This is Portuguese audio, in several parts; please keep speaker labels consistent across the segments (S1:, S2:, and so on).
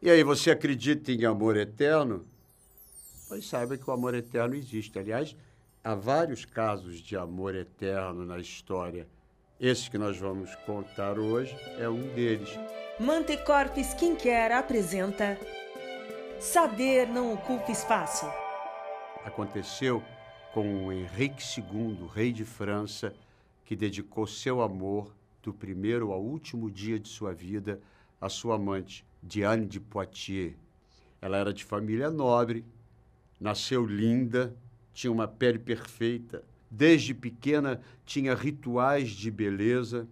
S1: E aí, você acredita em amor eterno? Pois saiba que o amor eterno existe. Aliás, há vários casos de amor eterno na história. Esse que nós vamos contar hoje é um deles.
S2: Mantecorp Skincare apresenta Saber não ocupa espaço.
S1: Aconteceu com o Henrique II, rei de França, que dedicou seu amor do primeiro ao último dia de sua vida à sua amante, Diane de Poitiers. Ela era de família nobre, nasceu linda, tinha uma pele perfeita, desde pequena tinha rituais de beleza,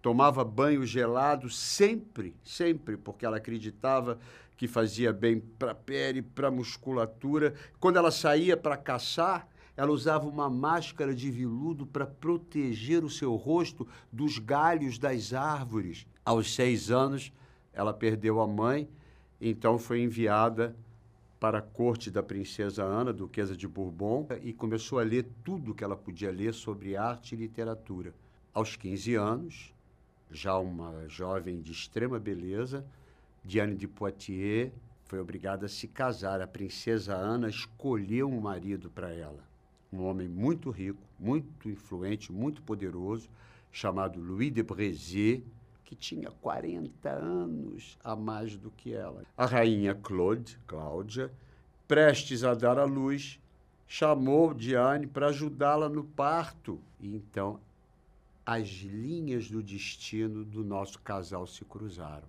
S1: tomava banho gelado sempre, sempre, porque ela acreditava que fazia bem para a pele, para a musculatura. Quando ela saía para caçar, ela usava uma máscara de veludo para proteger o seu rosto dos galhos das árvores. Aos seis anos, ela perdeu a mãe, então foi enviada para a corte da princesa Ana, duquesa de Bourbon, e começou a ler tudo que ela podia ler sobre arte e literatura. Aos 15 anos, já uma jovem de extrema beleza, Diane de Poitiers foi obrigada a se casar. A princesa Ana escolheu um marido para ela, um homem muito rico, muito influente, muito poderoso, chamado Louis de Brézé, que tinha 40 anos a mais do que ela. A rainha Claude, Cláudia, prestes a dar à luz, chamou Diane para ajudá-la no parto. E então as linhas do destino do nosso casal se cruzaram.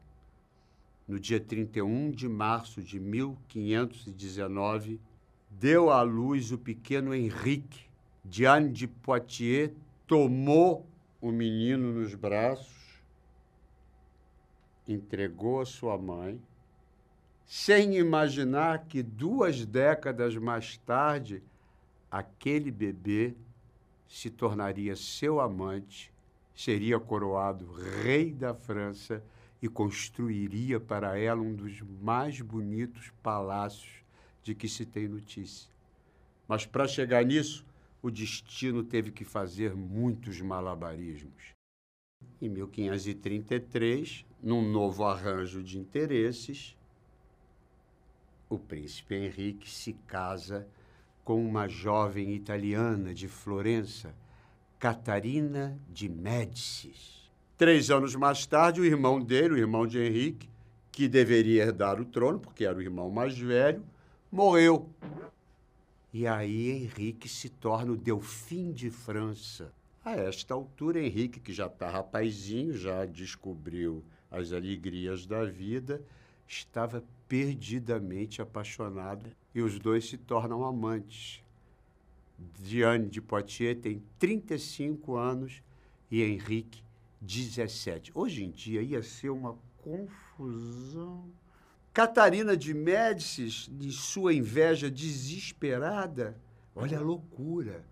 S1: No dia 31 de março de 1519, deu à luz o pequeno Henrique. Diane de Poitiers tomou o menino nos braços entregou a sua mãe, sem imaginar que duas décadas mais tarde, aquele bebê se tornaria seu amante, seria coroado rei da França e construiria para ela um dos mais bonitos palácios de que se tem notícia. Mas para chegar nisso, o destino teve que fazer muitos malabarismos. Em 1533, num novo arranjo de interesses, o príncipe Henrique se casa com uma jovem italiana de Florença, Catarina de Médicis. Três anos mais tarde, o irmão dele, o irmão de Henrique, que deveria herdar o trono, porque era o irmão mais velho, morreu. E aí Henrique se torna o Delfim de França. A esta altura, Henrique, que já está rapazinho, já descobriu as alegrias da vida, estava perdidamente apaixonado e os dois se tornam amantes. Diane de Poitiers tem 35 anos e Henrique 17. Hoje em dia ia ser uma confusão. Catarina de Médicis, de sua inveja desesperada, olha a loucura,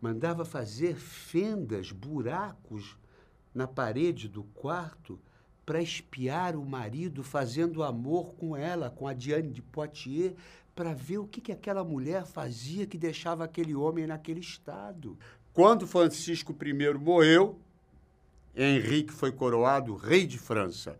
S1: mandava fazer fendas, buracos na parede do quarto para espiar o marido fazendo amor com ela, com a Diane de Poitiers, para ver o que, que aquela mulher fazia que deixava aquele homem naquele estado. Quando Francisco I morreu, Henrique foi coroado rei de França.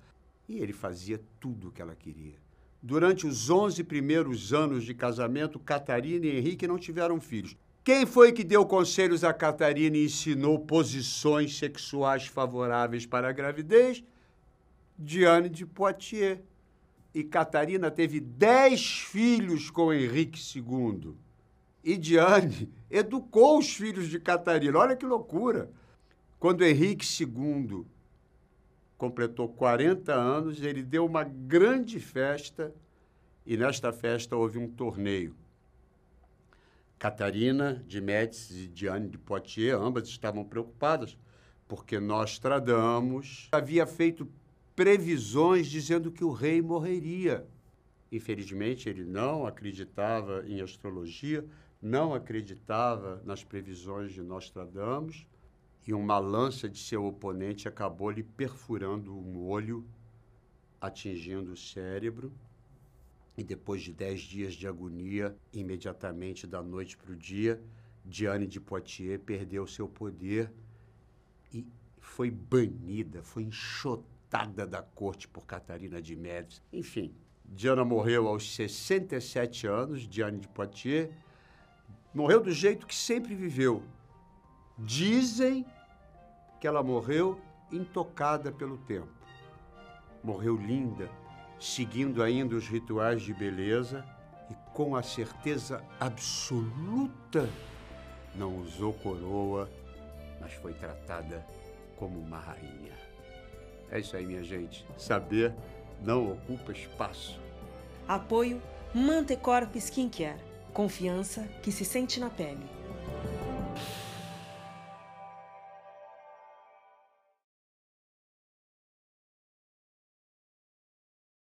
S1: E ele fazia tudo o que ela queria. Durante os 11 primeiros anos de casamento, Catarina e Henrique não tiveram filhos. Quem foi que deu conselhos a Catarina e ensinou posições sexuais favoráveis para a gravidez? Diane de Poitiers. E Catarina teve dez filhos com Henrique II. E Diane educou os filhos de Catarina. Olha que loucura! Quando Henrique II completou 40 anos, ele deu uma grande festa e nesta festa houve um torneio. Catarina de Médicis e Diane de Poitiers, ambas estavam preocupadas, porque Nostradamus havia feito previsões dizendo que o rei morreria. Infelizmente, ele não acreditava em astrologia, não acreditava nas previsões de Nostradamus, e uma lança de seu oponente acabou lhe perfurando um olho, atingindo o cérebro. E depois de dez dias de agonia, imediatamente da noite para o dia, Diane de Poitiers perdeu seu poder e foi banida, foi enxotada da corte por Catarina de Médici. Enfim, Diana morreu aos 67 anos, Diane de Poitiers. Morreu do jeito que sempre viveu. Dizem que ela morreu intocada pelo tempo. Morreu linda, seguindo ainda os rituais de beleza e com a certeza absoluta não usou coroa, mas foi tratada como uma rainha. É isso aí, minha gente. Saber não ocupa espaço.
S2: Apoio Mantecorp Skincare. Confiança que se sente na pele.